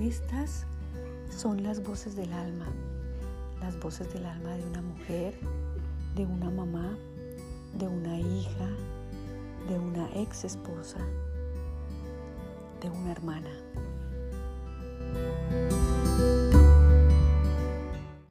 Estas son las voces del alma, las voces del alma de una mujer, de una mamá, de una hija, de una ex esposa, de una hermana.